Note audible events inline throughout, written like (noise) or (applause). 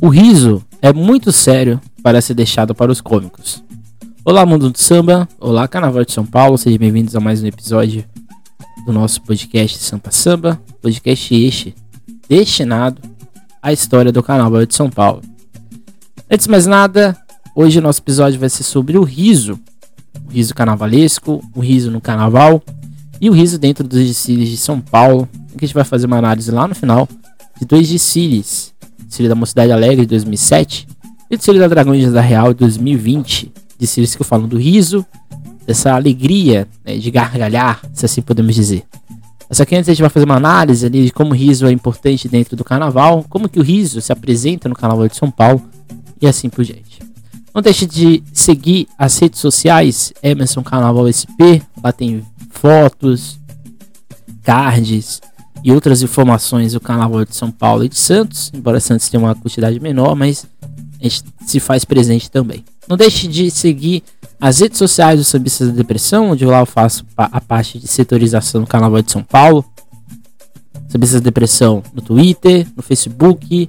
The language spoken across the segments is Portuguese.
O riso é muito sério para ser deixado para os cômicos. Olá, mundo do samba. Olá, Carnaval de São Paulo. Sejam bem-vindos a mais um episódio do nosso podcast Sampa Samba. Podcast este destinado à história do Carnaval de São Paulo. Antes de mais nada, hoje o nosso episódio vai ser sobre o riso. O riso carnavalesco, o riso no carnaval e o riso dentro dos desfiles de São Paulo. A gente vai fazer uma análise lá no final de dois desfiles desfile da Mocidade Alegre de 2007 e o desfile da Dragões da Real de 2020. Desfiles que falam do riso, dessa alegria né, de gargalhar, se assim podemos dizer. Essa aqui antes a gente vai fazer uma análise ali de como o riso é importante dentro do carnaval, como que o riso se apresenta no carnaval de São Paulo e assim por diante. Não deixe de seguir as redes sociais Emerson Carnaval SP, lá tem fotos, cards, e outras informações do Carnaval de São Paulo e de Santos, embora Santos tenha uma quantidade menor, mas a gente se faz presente também. Não deixe de seguir as redes sociais do Sambistas da Depressão, onde lá eu faço a parte de setorização do Carnaval de São Paulo. Sambistas da Depressão no Twitter, no Facebook,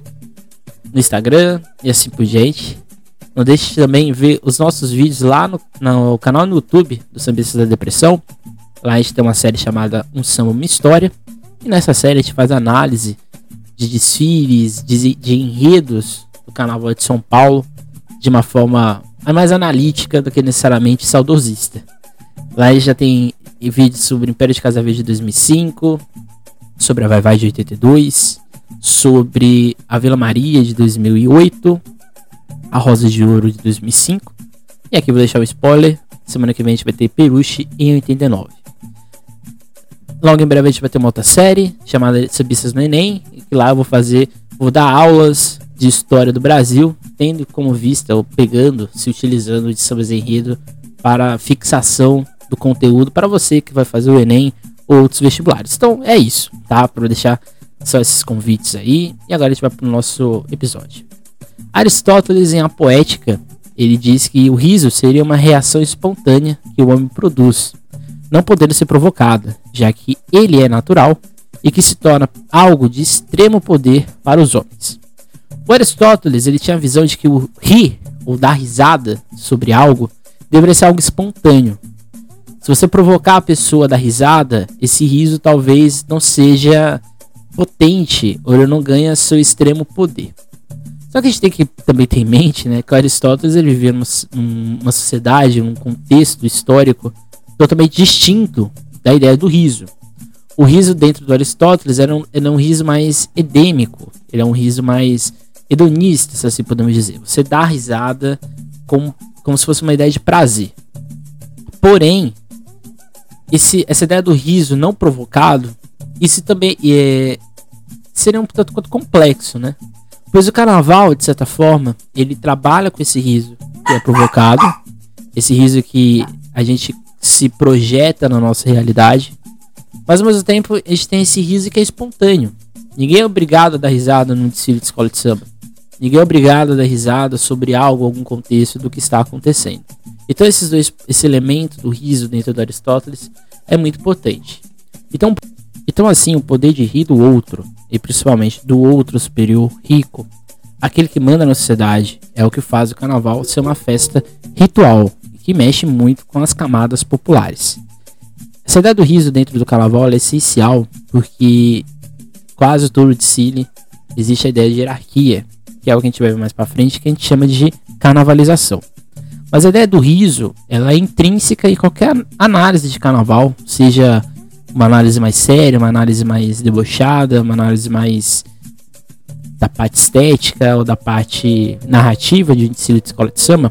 no Instagram e assim por diante. Não deixe também ver os nossos vídeos lá no, no canal no YouTube do Sambistas da Depressão. Lá a gente tem uma série chamada Um Samba Uma História e nessa série a gente faz análise de desfiles, de, de enredos do Carnaval de São Paulo de uma forma mais analítica do que necessariamente saudosista. Lá já tem vídeos sobre Império de Casa Verde de 2005, sobre a Vai Vai de 82, sobre a Vila Maria de 2008, a Rosa de Ouro de 2005. E aqui vou deixar o spoiler, semana que vem a gente vai ter Peruche em 89. Logo em breve a gente vai ter uma outra série chamada Subistas no Enem. E lá eu vou fazer, vou dar aulas de história do Brasil, tendo como vista, ou pegando, se utilizando de sambas enredo para fixação do conteúdo para você que vai fazer o Enem ou outros vestibulares. Então é isso, tá? Para deixar só esses convites aí. E agora a gente vai para o nosso episódio. Aristóteles, em A Poética, ele diz que o riso seria uma reação espontânea que o homem produz não podendo ser provocada, já que ele é natural e que se torna algo de extremo poder para os homens. O Aristóteles ele tinha a visão de que o rir ou dar risada sobre algo deveria ser algo espontâneo. Se você provocar a pessoa a dar risada, esse riso talvez não seja potente ou ele não ganha seu extremo poder. Só que a gente tem que também ter em mente né, que Aristóteles ele vivia numa, numa sociedade, num contexto histórico totalmente distinto da ideia do riso. O riso dentro do Aristóteles era um, era um riso mais edêmico, ele é um riso mais hedonista, se assim podemos dizer. Você dá risada como, como se fosse uma ideia de prazer. Porém, esse, essa ideia do riso não provocado, isso também é, seria um tanto quanto complexo, né? Pois o carnaval, de certa forma, ele trabalha com esse riso que é provocado, esse riso que a gente se projeta na nossa realidade. Mas ao mesmo tempo, a gente tem esse riso que é espontâneo. Ninguém é obrigado a dar risada num desfile de escola de samba. Ninguém é obrigado a dar risada sobre algo, algum contexto do que está acontecendo. Então esses dois, esse elemento do riso dentro do Aristóteles é muito potente. Então, então assim, o poder de rir do outro, e principalmente do outro superior rico, aquele que manda na sociedade, é o que faz o carnaval ser uma festa ritual, que mexe muito com as camadas populares. Essa ideia do riso dentro do carnaval é essencial porque quase todo desfile existe a ideia de hierarquia, que é o que a gente vai ver mais para frente, que a gente chama de carnavalização. Mas a ideia do riso, ela é intrínseca em qualquer análise de carnaval, seja uma análise mais séria, uma análise mais debochada, uma análise mais da parte estética ou da parte narrativa de um desfile de escola de samba,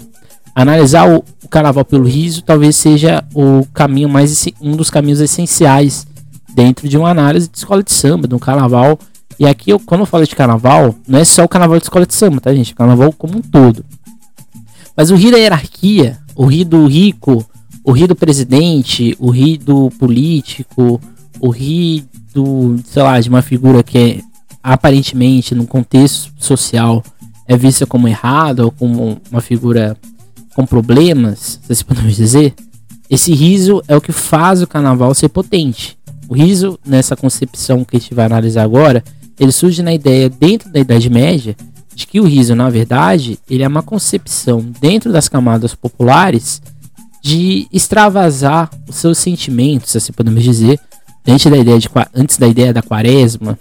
analisar o, o, carnaval pelo riso talvez seja o caminho mais um dos caminhos essenciais dentro de uma análise de escola de samba, de um carnaval. E aqui, eu, quando eu falo de carnaval, não é só o carnaval de escola de samba, tá, gente? O carnaval como um todo. Mas o rio da hierarquia, o rio do rico, o rio do presidente, o rio do político, o rio do, sei lá, de uma figura que é aparentemente, num contexto social, é vista como errada ou como uma figura com problemas, se podemos dizer, esse riso é o que faz o carnaval ser potente. O riso, nessa concepção que a gente vai analisar agora, ele surge na ideia, dentro da Idade Média, de que o riso, na verdade, ele é uma concepção dentro das camadas populares de extravasar os seus sentimentos, assim podemos dizer, antes da ideia, de, antes da, ideia da quaresma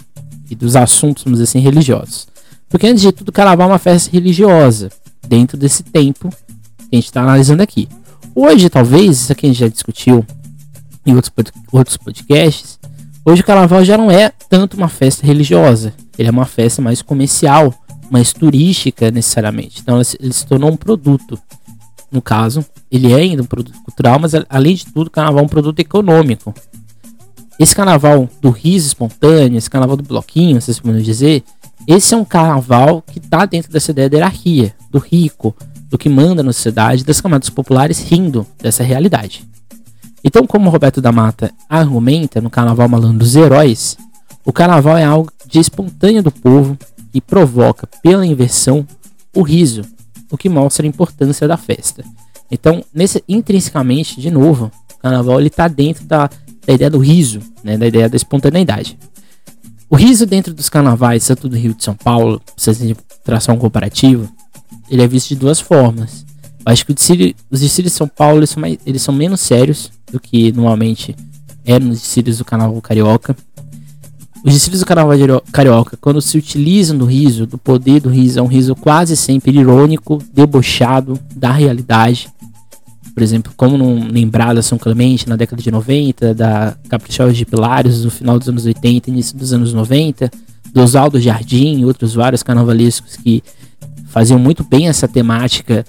e dos assuntos, vamos dizer assim, religiosos. Porque antes de tudo, carnaval é uma festa religiosa, dentro desse tempo que a gente está analisando aqui. Hoje, talvez, isso aqui a gente já discutiu em outros, outros podcasts, hoje o carnaval já não é tanto uma festa religiosa, ele é uma festa mais comercial, mais turística necessariamente. Então ele se tornou um produto. No caso, ele é ainda um produto cultural, mas além de tudo, o carnaval é um produto econômico. Esse carnaval do riso espontâneo, esse carnaval do bloquinho, vocês podem dizer, esse é um carnaval que está dentro dessa ideia da hierarquia, do rico, do que manda na sociedade, das camadas populares rindo dessa realidade. Então, como Roberto da Mata argumenta no Carnaval Malandro dos Heróis, o carnaval é algo de espontâneo do povo e provoca, pela inversão, o riso, o que mostra a importância da festa. Então, nesse, intrinsecamente, de novo, o carnaval está dentro da, da ideia do riso, né, da ideia da espontaneidade. O riso dentro dos carnavais, tanto do Rio de São Paulo, se a gente traçar um comparativo, ele é visto de duas formas. Eu acho que os desfiles de São Paulo eles são, mais, eles são menos sérios do que normalmente é nos desfiles do Carnaval Carioca. Os desfiles do Carnaval Carioca, quando se utilizam do riso, do poder do riso, é um riso quase sempre irônico, debochado da realidade. Por exemplo, como não lembrar da São Clemente na década de 90, da Caprichosa de Pilares no final dos anos 80, início dos anos 90, do Oswaldo Jardim e outros vários carnavalescos que faziam muito bem essa temática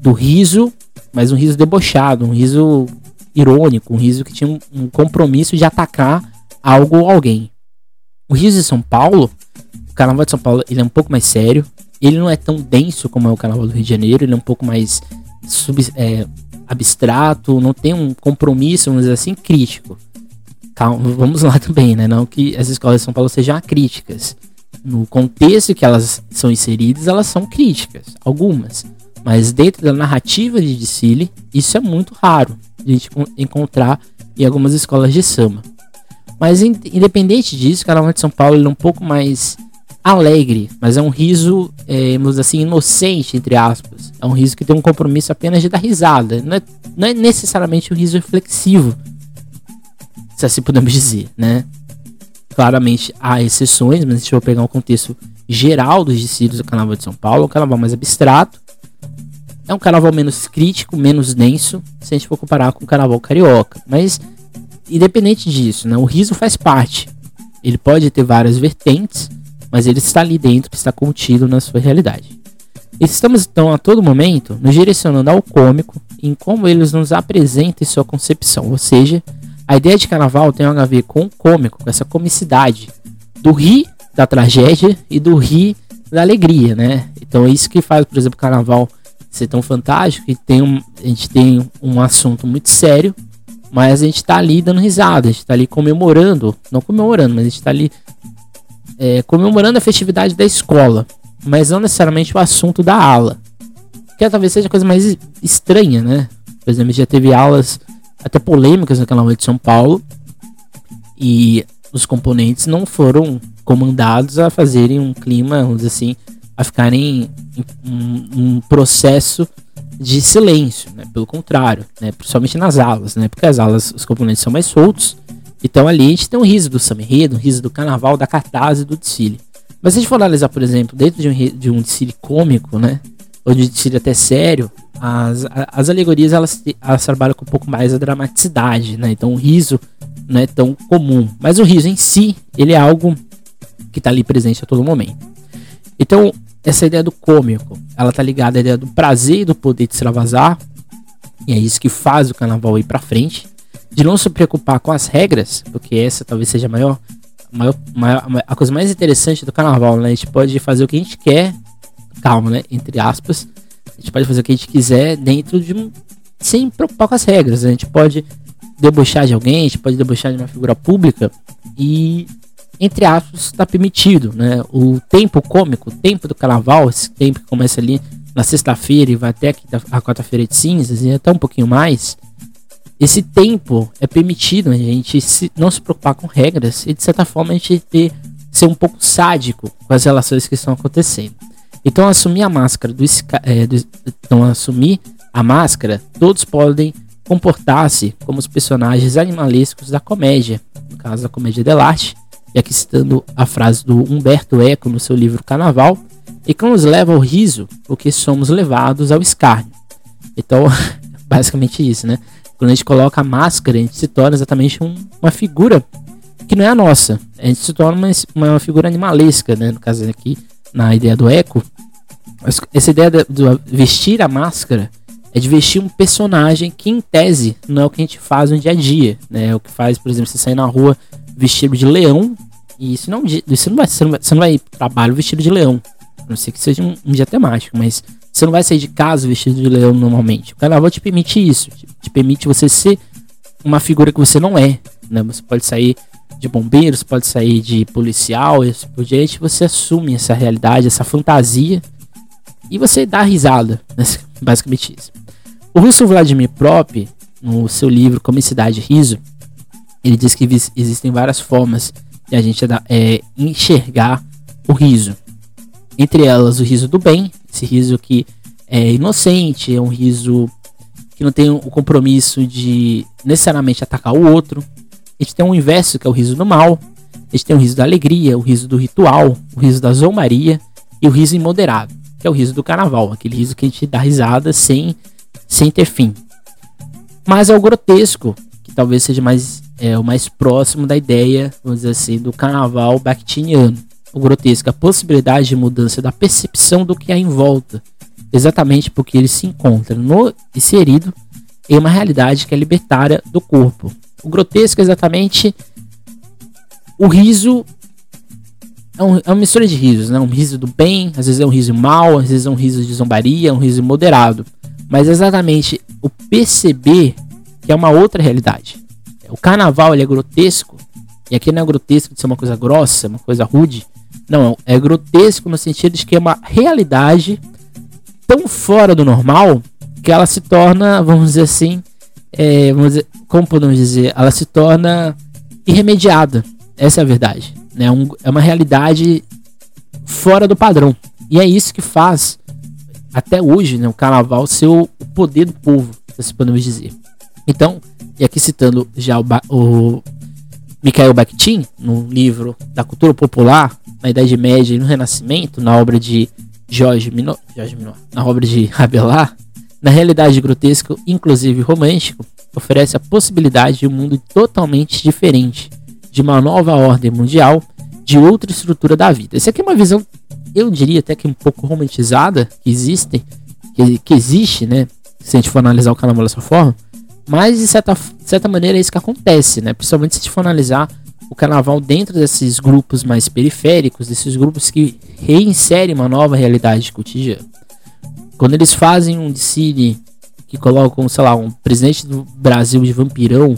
do riso, mas um riso debochado, um riso irônico, um riso que tinha um, compromisso de atacar algo ou alguém. O riso de São Paulo, o Carnaval de São Paulo, ele é um pouco mais sério. Ele não é tão denso como é o Carnaval do Rio de Janeiro. Ele é um pouco mais sub, é, abstrato, não tem um compromisso, vamos dizer assim, crítico. Calma, vamos lá (laughs) também, né? Não que as escolas de São Paulo sejam críticas. No contexto que elas são inseridas, elas são críticas, algumas. Mas dentro da narrativa de desfile, isso é muito raro a gente encontrar em algumas escolas de samba. Mas independente disso, o Carnaval de São Paulo é um pouco mais alegre, mas é um riso, é, assim, inocente, entre aspas. É um riso que tem um compromisso apenas de dar risada. Não é, não é necessariamente um riso reflexivo, se assim podemos dizer, né? Claramente há exceções, mas se eu pegar um contexto geral dos desfiles do Carnaval de São Paulo, um carnaval mais abstrato, é um carnaval menos crítico, menos denso, se a gente for comparar com o carnaval carioca. Mas, independente disso, né, o riso faz parte. Ele pode ter várias vertentes, mas ele está ali dentro, está contido na sua realidade. Estamos então a todo momento nos direcionando ao cômico em como eles nos apresentam sua concepção, ou seja, a ideia de carnaval tem algo a ver com o cômico, com essa comicidade do rir da tragédia e do rir da alegria, né? Então é isso que faz, por exemplo, o carnaval ser tão fantástico e tem um, a gente tem um assunto muito sério, mas a gente tá ali dando risada, a gente tá ali comemorando, não comemorando, mas a gente tá ali é, comemorando a festividade da escola, mas não necessariamente o assunto da aula. Que talvez seja a coisa mais estranha, né? Por exemplo, já teve aulas até polêmicas naquela noite de São Paulo e os componentes não foram comandados a fazerem um clima, vamos dizer assim, a ficarem em um, um processo de silêncio, né? pelo contrário, né? principalmente nas aulas, né? porque as aulas, os componentes são mais soltos, então ali a gente tem um riso do samba um riso do carnaval, da cartaz e do desfile. Mas se a gente for analisar, por exemplo, dentro de um, de um desfile cômico, né, ou de desfile até sério, as, as alegorias elas, elas trabalham com um pouco mais a dramaticidade, né? Então o riso não é tão comum, mas o riso em si, ele é algo que está ali presente a todo momento. Então, essa ideia do cômico, ela tá ligada à ideia do prazer e do poder de extravasar, e é isso que faz o carnaval ir para frente, de não se preocupar com as regras, porque essa talvez seja a maior, maior, maior, a coisa mais interessante do carnaval, né? A gente pode fazer o que a gente quer, calma, né? Entre aspas, a gente pode fazer o que a gente quiser dentro de um. sem preocupar com as regras. Né? A gente pode debochar de alguém, a gente pode debochar de uma figura pública e entre aspas, está permitido, né? O tempo cômico, o tempo do carnaval, esse tempo que começa ali na sexta-feira e vai até a quarta-feira de cinzas e até um pouquinho mais, esse tempo é permitido a gente se, não se preocupar com regras e de certa forma a gente ter, ser um pouco sádico com as relações que estão acontecendo. Então, assumir a máscara do, é, do então assumir a máscara, todos podem comportar-se como os personagens animalescos da comédia, no caso da comédia dell'arte, e aqui citando a frase do Humberto Eco no seu livro Carnaval, e que nos leva ao riso, porque somos levados ao escárnio. Então, (laughs) basicamente isso, né? Quando a gente coloca a máscara, a gente se torna exatamente um, uma figura que não é a nossa. A gente se torna uma, uma figura animalesca, né? No caso aqui, na ideia do eco. Essa ideia de, de vestir a máscara é de vestir um personagem que, em tese, não é o que a gente faz no dia a dia. Né? É o que faz, por exemplo, você sair na rua vestido de leão. E isso não, isso não vai, você, não vai, você não vai trabalho vestido de leão. A não ser que seja um, um dia temático, mas você não vai sair de casa vestido de leão normalmente. O carnaval te permite isso. Te, te permite você ser uma figura que você não é. Né? Você pode sair de bombeiro, você pode sair de policial, e assim por diante. Você assume essa realidade, essa fantasia. E você dá risada. (laughs) Né? Basicamente isso. O russo Vladimir Prop, no seu livro Comicidade Riso, ele diz que existem várias formas de a gente é, enxergar o riso. Entre elas, o riso do bem, esse riso que é inocente, é um riso que não tem o compromisso de necessariamente atacar o outro. A gente tem um inverso, que é o riso do mal. A gente tem o riso da alegria, o riso do ritual, o riso da zombaria e o riso imoderado, que é o riso do carnaval, aquele riso que a gente dá risada sem, sem ter fim. Mas é o grotesco, que talvez seja mais, é, o mais próximo da ideia, vamos dizer assim, do carnaval bakhtiniano o grotesco, a possibilidade de mudança da percepção do que há em volta, exatamente porque ele se encontra no inserido em uma realidade que é libertária do corpo. O grotesco exatamente o riso é, um, é uma mistura de risos, né? Um riso do bem, às vezes é um riso mal, às vezes é um riso de zombaria, um riso moderado. Mas é exatamente o perceber que é uma outra realidade. O carnaval ele é grotesco, e aqui não é grotesco de ser uma coisa grossa, uma coisa rude, não, é grotesco no sentido de que é uma realidade tão fora do normal que ela se torna, vamos dizer assim, é, dizer, como podemos dizer, ela se torna irremediada. Essa é a verdade. Né? Um, é uma realidade fora do padrão. E é isso que faz, até hoje, né, o carnaval ser o, poder do povo, se podemos dizer. Então, e aqui citando já o, o Mikhail Bakhtin, no livro da cultura popular, na Idade Média e no Renascimento, na obra de Jorge Minot, Jorge Minot na obra de Rabelais, na realidade grotesco, inclusive romântico, oferece a possibilidade de um mundo totalmente diferente, de uma nova ordem mundial, de outra estrutura da vida. Essa aqui é uma visão, eu diria até que um pouco romantizada, que existe, que, que existe, né? Se a gente for analisar o carnaval dessa forma, mas de certa, de certa maneira é isso que acontece, né? Principalmente se a gente for analisar o carnaval dentro desses grupos mais periféricos, desses grupos que reinserem uma nova realidade cotidiana. Quando eles fazem um desfile que colocam, sei lá, um presidente do Brasil de vampirão,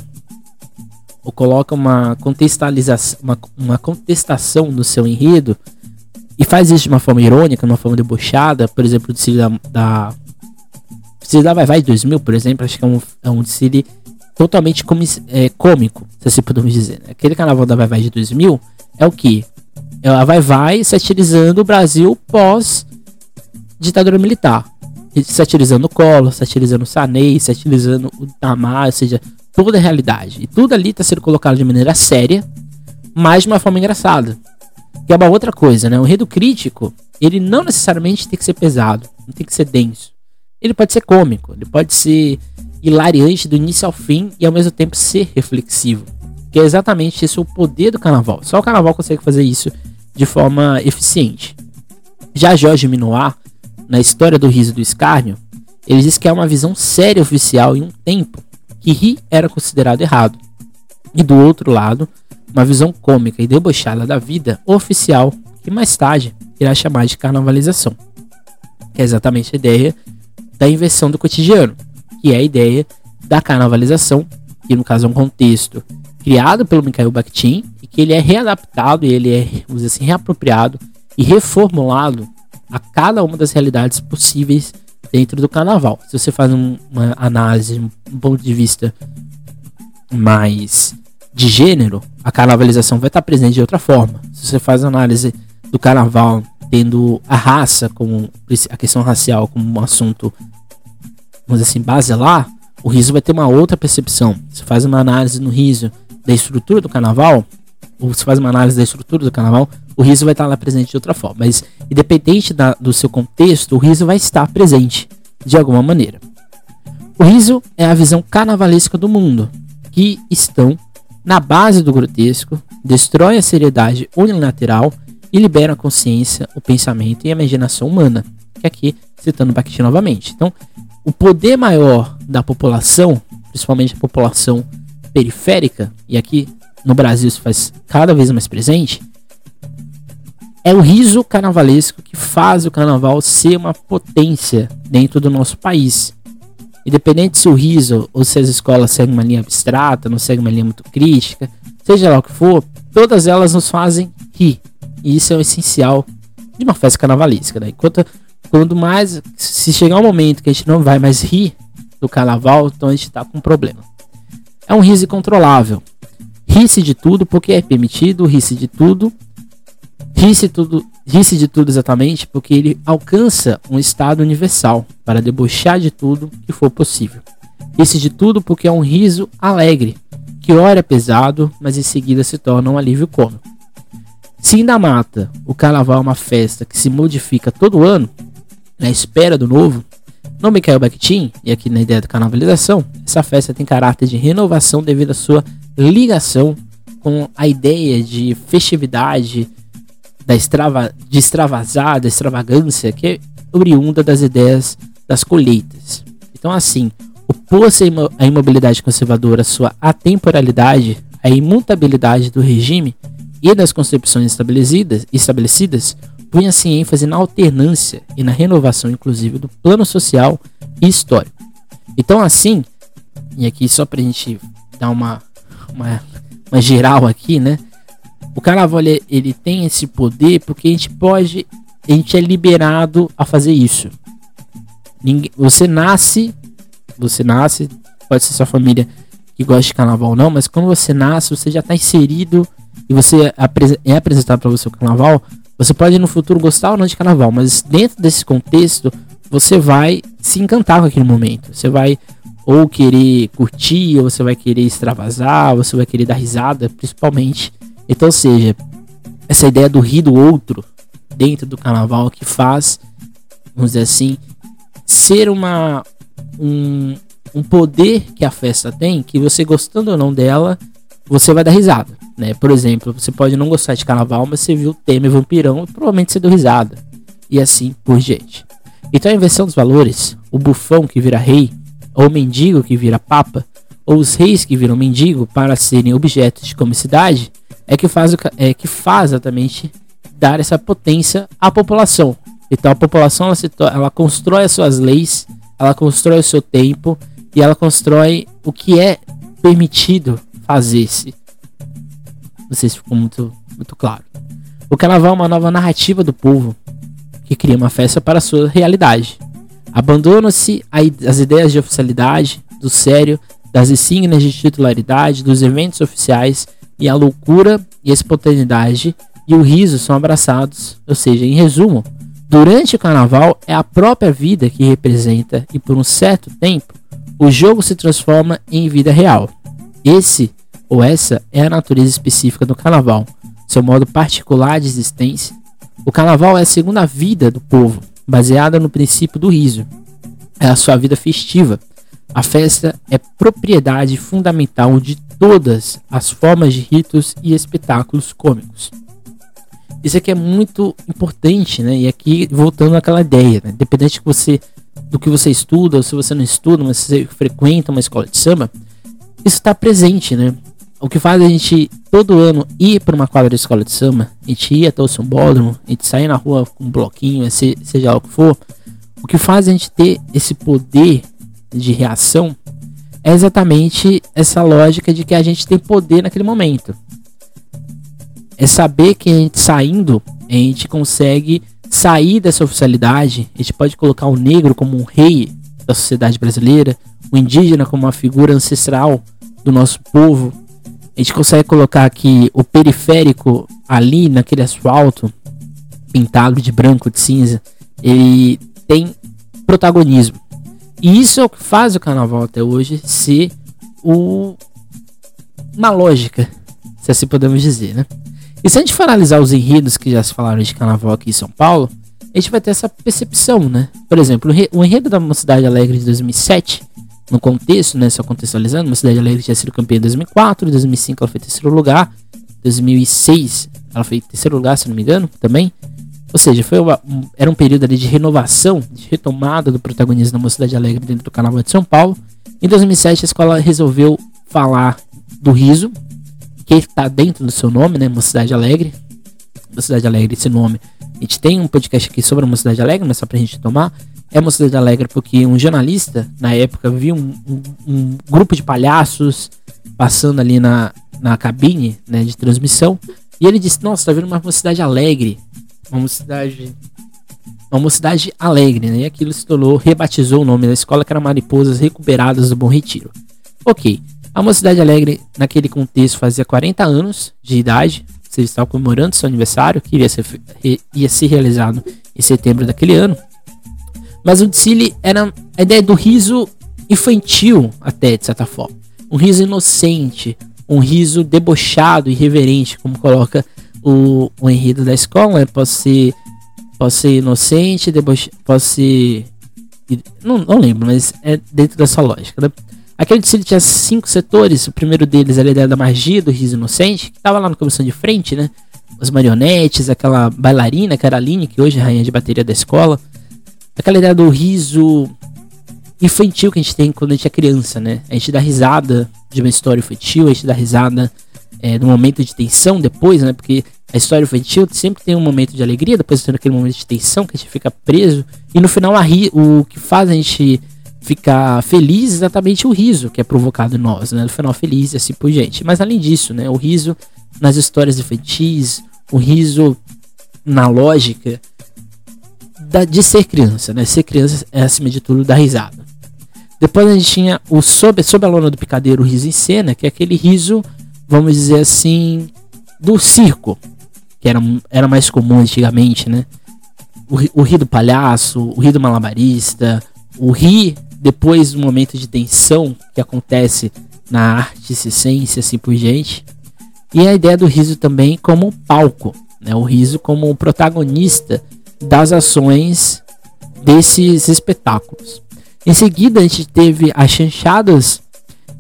ou coloca uma contextualização, uma, uma contestação no seu enredo, e faz isso de uma forma irônica, de uma forma debochada, por exemplo, o desfile da, da Vai Vai 2000, por exemplo, acho que é um, é um desfile totalmente é, cômico, se assim podemos dizer. Né? Aquele carnaval da Vai Vai de 2000 é o que? É a Vai Vai satirizando o Brasil pós ditadura militar. Satirizando o Collor, satirizando o Sanei, satirizando o Tamar, ou seja, toda a realidade. E tudo ali está sendo colocado de maneira séria, mas de uma forma engraçada. Que é uma outra coisa, né? O enredo crítico, ele não necessariamente tem que ser pesado, não tem que ser denso. Ele pode ser cômico, ele pode ser hilariante do início ao fim e ao mesmo tempo ser reflexivo. Que é exatamente esse o poder do carnaval. Só o carnaval consegue fazer isso de forma eficiente. Já Jorge Minoir, na história do riso do escárnio, ele diz que é uma visão séria oficial em um tempo que rir era considerado errado. E do outro lado, uma visão cômica e debochada da vida oficial, que mais tarde irá chamar de carnavalização. Que é exatamente a ideia da inversão do cotidiano, que é a ideia da carnavalização, que no caso é um contexto criado pelo Mikhail Bakhtin e que ele é readaptado e ele é, assim, reapropriado e reformulado a cada uma das realidades possíveis dentro do carnaval. Se você faz um, uma análise, um ponto de vista mais de gênero, a carnavalização vai estar presente de outra forma. Se você faz análise do carnaval tendo a raça como a questão racial como um assunto, vamos dizer assim, base lá, o riso vai ter uma outra percepção. Você faz uma análise no riso da estrutura do carnaval, ou você faz uma análise da estrutura do carnaval, o riso vai estar lá presente de outra forma. Mas, independente da, do seu contexto, o riso vai estar presente de alguma maneira. O riso é a visão carnavalesca do mundo, que estão na base do grotesco, destrói a seriedade unilateral e libera a consciência, o pensamento e a imaginação humana. Que aqui, citando Bakhtin novamente. Então, o poder maior da população, principalmente a população periférica, e aqui no Brasil isso faz cada vez mais presente, é o riso carnavalesco que faz o carnaval ser uma potência dentro do nosso país. Independente se o riso ou se as escolas seguem uma linha abstrata, não seguem uma linha muito crítica, seja lá o que for, todas elas nos fazem rir. E isso é o essencial de uma festa carnavalesca. Né? Enquanto, quando mais, se chegar um momento que a gente não vai mais rir do carnaval, então a gente está com um problema. É um riso incontrolável. Ri-se de tudo porque é permitido, ri-se de tudo Disse tudo, disse de tudo exatamente porque ele alcança um estado universal para debochar de tudo que for possível. Disse de tudo porque é um riso alegre, que ora é pesado, mas em seguida se torna um alívio cômico. Se ainda mata, o carnaval é uma festa que se modifica todo ano, na espera do novo, no Michael Bakhtin, e aqui na ideia da carnavalização, essa festa tem caráter de renovação devido à sua ligação com a ideia de festividade, da extrava, de extravasar, da extravagância que é oriunda das ideias das colheitas. Então, assim, opor-se à imobilidade conservadora, sua atemporalidade, a imutabilidade do regime e das concepções estabelecidas, estabelecidas punha assim ênfase na alternância e na renovação, inclusive, do plano social e histórico. Então, assim, e aqui só para a gente dar uma, uma, uma geral aqui, né? O carnaval ele, tem esse poder porque a gente pode, a gente é liberado a fazer isso. Ninguém, você nasce, você nasce, pode ser sua família que gosta de carnaval ou não, mas quando você nasce, você já está inserido e você é apresentado para você o carnaval. Você pode no futuro gostar ou não de carnaval, mas dentro desse contexto, você vai se encantar com aquele momento. Você vai ou querer curtir, ou você vai querer extravasar, ou você vai querer dar risada, principalmente. Então, seja, essa ideia do rir do outro dentro do carnaval que faz, vamos dizer assim, ser uma um, um poder que a festa tem, que você gostando ou não dela, você vai dar risada, né? Por exemplo, você pode não gostar de carnaval, mas você viu o tema Vampirão e provavelmente você deu risada. E assim por diante. Então a inversão dos valores, o bufão que vira rei, ou o mendigo que vira papa, ou os reis que viram mendigo para serem objetos de comicidade, é que faz, é que faz exatamente dar essa potência à população. Então a população ela, se, ela constrói as suas leis, ela constrói o seu tempo e ela constrói o que é permitido fazer-se. Não sei se ficou muito, muito claro. O carnaval é uma nova narrativa do povo que cria uma festa para a sua realidade. Abandona-se as ideias de oficialidade, do sério, das insígnias de titularidade, dos eventos oficiais e a loucura e a espontaneidade e o riso são abraçados. Ou seja, em resumo, durante o carnaval é a própria vida que representa e por um certo tempo o jogo se transforma em vida real. Esse ou essa é a natureza específica do carnaval, seu modo particular de existência. O carnaval é a segunda vida do povo, baseada no princípio do riso. É a sua vida festiva. A festa é propriedade fundamental de todas as formas de ritos e espetáculos cômicos. Isso aqui é muito importante, né? E aqui voltando àquela ideia, né? Independente que você, do que você estuda, ou se você não estuda, mas você frequenta uma escola de samba, isso está presente, né? O que faz a gente todo ano ir para uma quadra de escola de samba, a gente ir até o sambódromo, a gente sair na rua com um bloquinho, seja o que for, o que faz a gente ter esse poder de reação é exatamente essa lógica de que a gente tem poder naquele momento. É saber que a gente saindo, a gente consegue sair dessa oficialidade. A gente pode colocar o negro como um rei da sociedade brasileira, o indígena como uma figura ancestral do nosso povo. A gente consegue colocar aqui o periférico ali naquele asfalto pintado de branco, de cinza, ele tem protagonismo. E isso é o que faz o carnaval até hoje ser o... uma lógica, se assim podemos dizer, né? E se a gente for analisar os enredos que já se falaram de carnaval aqui em São Paulo, a gente vai ter essa percepção, né? Por exemplo, o enredo da Mocidade Alegre de 2007, no contexto, né? Só contextualizando, Mocidade Alegre tinha sido campeã em 2004, em 2005 ela foi terceiro lugar, 2006 ela foi terceiro lugar, se não me engano, também. Ou seja, foi uma, um, era um período ali de renovação, de retomada do protagonismo da Mocidade Alegre dentro do Carnaval de São Paulo. Em 2007 a escola resolveu falar do riso, que está dentro do seu nome, né? Mocidade Alegre. Mocidade Alegre, esse nome. A gente tem um podcast aqui sobre a Mocidade Alegre, mas só pra gente tomar. É Mocidade Alegre porque um jornalista, na época, viu um, um, um grupo de palhaços passando ali na, na cabine né, de transmissão. E ele disse: Nossa, tá vendo uma mocidade alegre. Uma mocidade. Uma mocidade alegre, né? E aquilo se tornou, rebatizou o nome da escola, que era Mariposas Recuperadas do Bom Retiro. Ok. A Mocidade Alegre, naquele contexto, fazia 40 anos de idade, você estava comemorando seu aniversário, que iria ser, ia ser realizado em setembro daquele ano. Mas o desfile era a ideia do riso infantil, até de certa forma. Um riso inocente, um riso debochado, irreverente, como coloca o, o enredo da escola. Né? Posso ser, posso ser inocente, deboche, posso ser. Não, não lembro, mas é dentro dessa lógica. Né? Aquele desfile tinha cinco setores. O primeiro deles era a ideia da magia do riso inocente, que estava lá no comissão de frente, né? As marionetes, aquela bailarina, Caroline, que hoje é rainha de bateria da escola. Aquela ideia do riso infantil que a gente tem quando a gente é criança, né? A gente dá risada de uma história infantil, a gente dá risada é, momento de tensão depois, né? Porque a história infantil sempre tem um momento de alegria, depois tem aquele momento de tensão que a gente fica preso. E no final, ri o que faz a gente ficar feliz é exatamente o riso que é provocado em nós, né? No final feliz e assim por diante. Mas além disso, né? O riso nas histórias infantis, o riso na lógica da, de ser criança, né? Ser criança é acima de tudo dar risada. Depois a gente tinha o sob, sob a lona do picadeiro, o riso em cena, que é aquele riso, vamos dizer assim, do circo, que era, era mais comum antigamente, né? O, o do palhaço, o ri do malabarista, o ri depois do momento de tensão que acontece na arte ciência assim por diante. E a ideia do riso também como palco, né? O riso como protagonista das ações desses espetáculos. Em seguida, a gente teve as chanchadas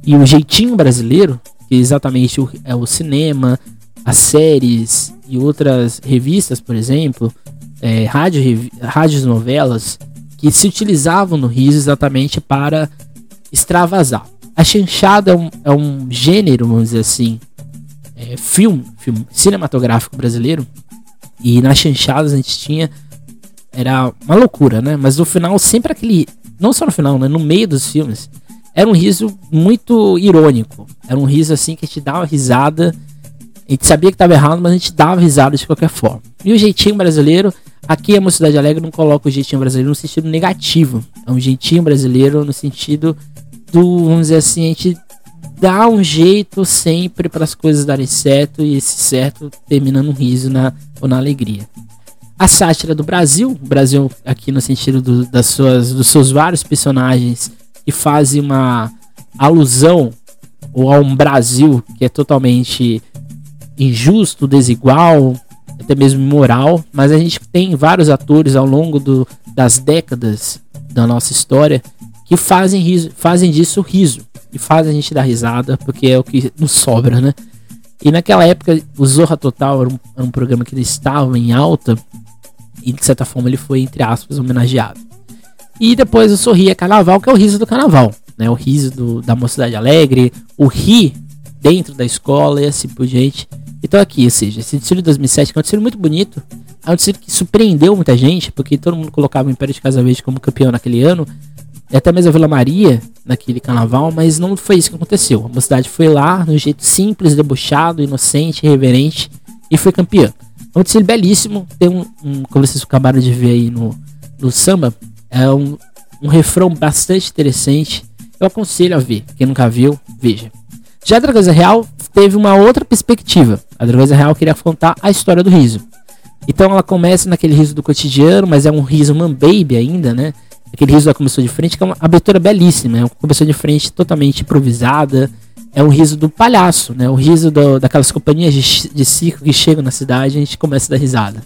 e o jeitinho brasileiro, exatamente o, é o cinema, as séries e outras revistas, por exemplo, é, rádio, rádios novelas, que se utilizavam no riso exatamente para extravasar. A chanchada é um, é um gênero, vamos dizer assim, é, filme, filme cinematográfico brasileiro. E nas chanchadas a gente tinha. Era uma loucura, né? Mas no final, sempre aquele. Não só no final, né? No meio dos filmes. Era um riso muito irônico. Era um riso assim que gente dava risada. A gente sabia que estava errado, mas a gente dava risada de qualquer forma. E o jeitinho brasileiro Aqui a Mocidade Alegre não coloca o jeitinho brasileiro no sentido negativo. É um jeitinho brasileiro no sentido do, vamos dizer assim, a gente dá um jeito sempre para as coisas darem certo e esse certo termina no riso na, ou na alegria. A sátira do Brasil, Brasil aqui no sentido do, das suas, dos seus vários personagens que fazem uma alusão ou a um Brasil que é totalmente injusto, desigual, até mesmo imoral, mas a gente tem vários atores ao longo do, das décadas da nossa história que fazem, riso, fazem disso riso e fazem a gente dar risada, porque é o que nos sobra, né? E naquela época, o Zorra Total era um, era um programa que estava em alta e de certa forma ele foi, entre aspas, homenageado. E depois o Sorria Carnaval, que é o riso do carnaval, né? O riso do, da Mocidade Alegre, o ri dentro da escola e assim por diante. Então aqui, ou seja, esse desfile de 2007 que é um desfile muito bonito, é um desfile que surpreendeu muita gente, porque todo mundo colocava o Império de Casa Verde como campeão naquele ano, e até mesmo a Vila Maria naquele carnaval, mas não foi isso que aconteceu. A mocidade foi lá, no jeito simples, debochado, inocente, reverente, e foi campeã. É um desfile belíssimo, tem um, um como vocês acabaram de ver aí no, no samba, é um, um refrão bastante interessante. Eu aconselho a ver, quem nunca viu, veja. Já a Dragões Real teve uma outra perspectiva. A Dragões Real queria contar a história do riso. Então ela começa naquele riso do cotidiano, mas é um riso man baby ainda, né? Aquele riso da começou de frente, que é uma abertura belíssima, é uma começou de frente totalmente improvisada. É um riso do palhaço, né? O riso do, daquelas companhias de, de circo que chegam na cidade e a gente começa a dar risada.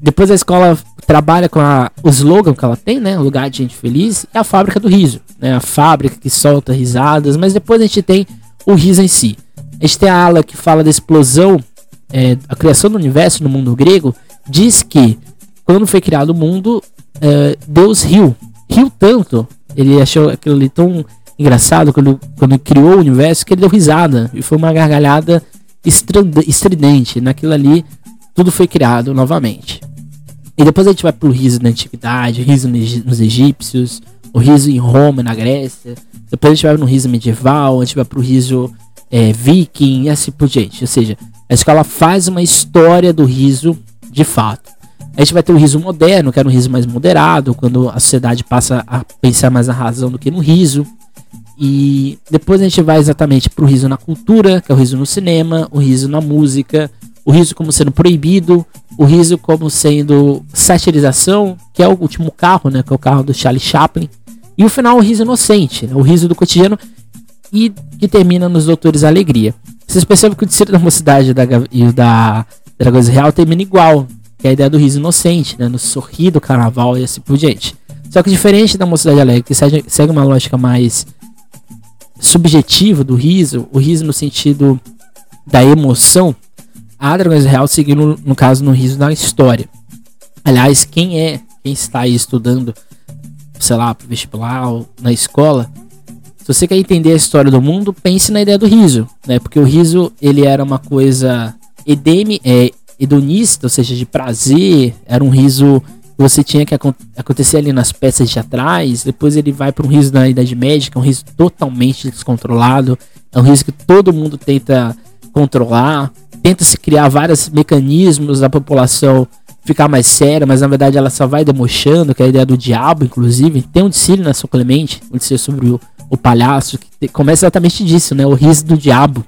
Depois a escola trabalha com a, o slogan que ela tem, né? Lugar de gente feliz, é a fábrica do riso, né? A fábrica que solta risadas, mas depois a gente tem o riso em si. A gente tem a ala que fala da explosão, é, a criação do universo no mundo grego, diz que quando foi criado o mundo, é, Deus riu. Riu tanto, ele achou aquilo ali tão engraçado quando, quando criou o universo que ele deu risada. E foi uma gargalhada estridente. Naquilo ali, tudo foi criado novamente. E depois a gente vai pro riso na antiguidade, riso nos egípcios, o riso em Roma, na Grécia. Depois a gente vai no riso medieval, a gente vai pro riso é, viking e assim por diante. Ou seja, a escola faz uma história do riso de fato. A gente vai ter o riso moderno, que é um riso mais moderado, quando a sociedade passa a pensar mais na razão do que no riso. E depois a gente vai exatamente pro riso na cultura, que é o riso no cinema, o riso na música, o riso como sendo proibido, o riso como sendo satirização, que é o último carro, né, que é o carro do Charlie Chaplin, e o final o riso inocente, né, o riso do cotidiano e que termina nos Doutores Alegria. Vocês percebem que o Distrito da Mocidade da, e o da Dragões Real termina igual, que é a ideia do riso inocente, né, no sorrir do carnaval e assim por diante. Só que diferente da Mocidade Alegre, que segue uma lógica mais subjetiva do riso, o riso no sentido da emoção, a Dragões Real seguiu, no, caso, no riso da história. Aliás, quem é, quem está aí estudando, sei lá, vestibular ou na escola, se você quer entender a história do mundo, pense na ideia do riso, né? Porque o riso, ele era uma coisa edeme, é, hedonista, ou seja, de prazer, era um riso que você tinha que acontecer ali nas peças teatrais, depois ele vai para um riso da Idade Média, é um riso totalmente descontrolado, é um riso que todo mundo tenta controlar, tenta se criar vários mecanismos da população ficar mais séria, mas na verdade ela só vai demochando, que é a ideia do diabo, inclusive. Tem um discílio na São Clemente, um discílio sobre o, o palhaço, que começa exatamente disso, né? O riso do diabo.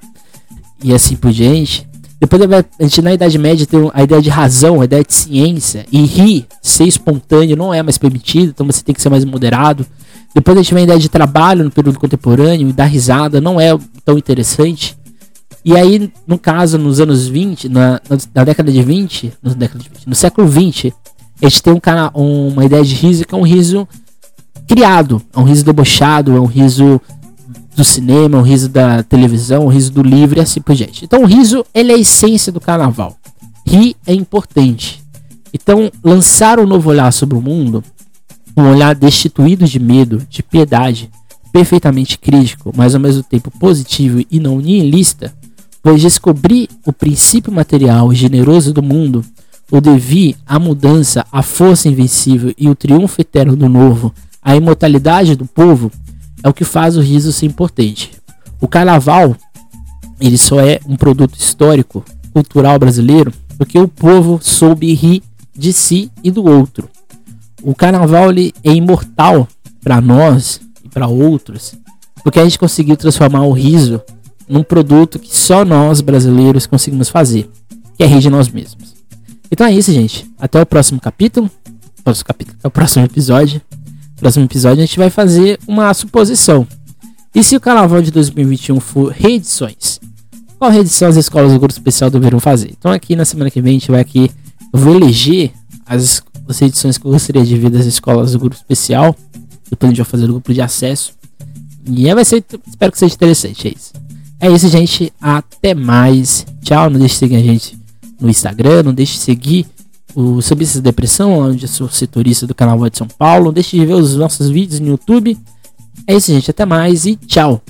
E assim por diante. Depois a gente na Idade Média tem a ideia de razão, a ideia de ciência. E rir, ser espontâneo, não é mais permitido, então você tem que ser mais moderado. Depois a gente vem a ideia de trabalho no período contemporâneo e dar risada não é tão interessante. E aí, no caso, nos anos 20, na, na década de 20, no, década de 20, no século 20, a gente tem um cara, uma ideia de riso que é um riso criado, é um riso debochado, é um riso do cinema, é um riso da televisão, é um riso do livro e assim por diante. Então o riso, ele é a essência do carnaval. Rir é importante. Então, lançar um novo olhar sobre o mundo, um olhar destituído de medo, de piedade, perfeitamente crítico, mas ao mesmo tempo positivo e não nihilista, pois descobrir o princípio material e generoso do mundo, o devir, a mudança, a força invencível e o triunfo eterno do novo, a imortalidade do povo, é o que faz o riso ser importante. O carnaval, ele só é um produto histórico, cultural brasileiro, porque o povo soube rir de si e do outro. O carnaval ele é imortal para nós e para outros, porque a gente conseguiu transformar o riso num produto que só nós brasileiros conseguimos fazer, que é rir de nós mesmos. Então é isso, gente. Até o próximo capítulo. Próximo capítulo, até o próximo episódio. Próximo episódio a gente vai fazer uma suposição. E se o carnaval de 2021 for reedições? Qual reedição as escolas do grupo especial deverão fazer? Então aqui na semana que vem a gente vai aqui, eu vou eleger as, as reedições que eu gostaria de ver das escolas do grupo especial. Depois a gente vai fazer o grupo de acesso. E vai ser, espero que seja interessante, é isso. É isso, gente. Até mais. Tchau. Não deixe de seguir a gente no Instagram. Não deixe de seguir o Subistas de Depressão, onde eu sou setorista do canal Voz de São Paulo. Não deixe de ver os nossos vídeos no YouTube. É isso, gente. Até mais e tchau.